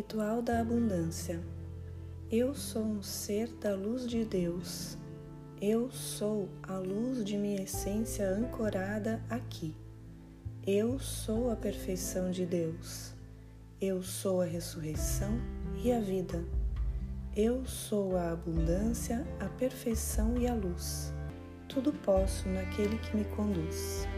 Ritual da Abundância. Eu sou um ser da luz de Deus. Eu sou a luz de minha essência ancorada aqui. Eu sou a perfeição de Deus. Eu sou a ressurreição e a vida. Eu sou a abundância, a perfeição e a luz. Tudo posso naquele que me conduz.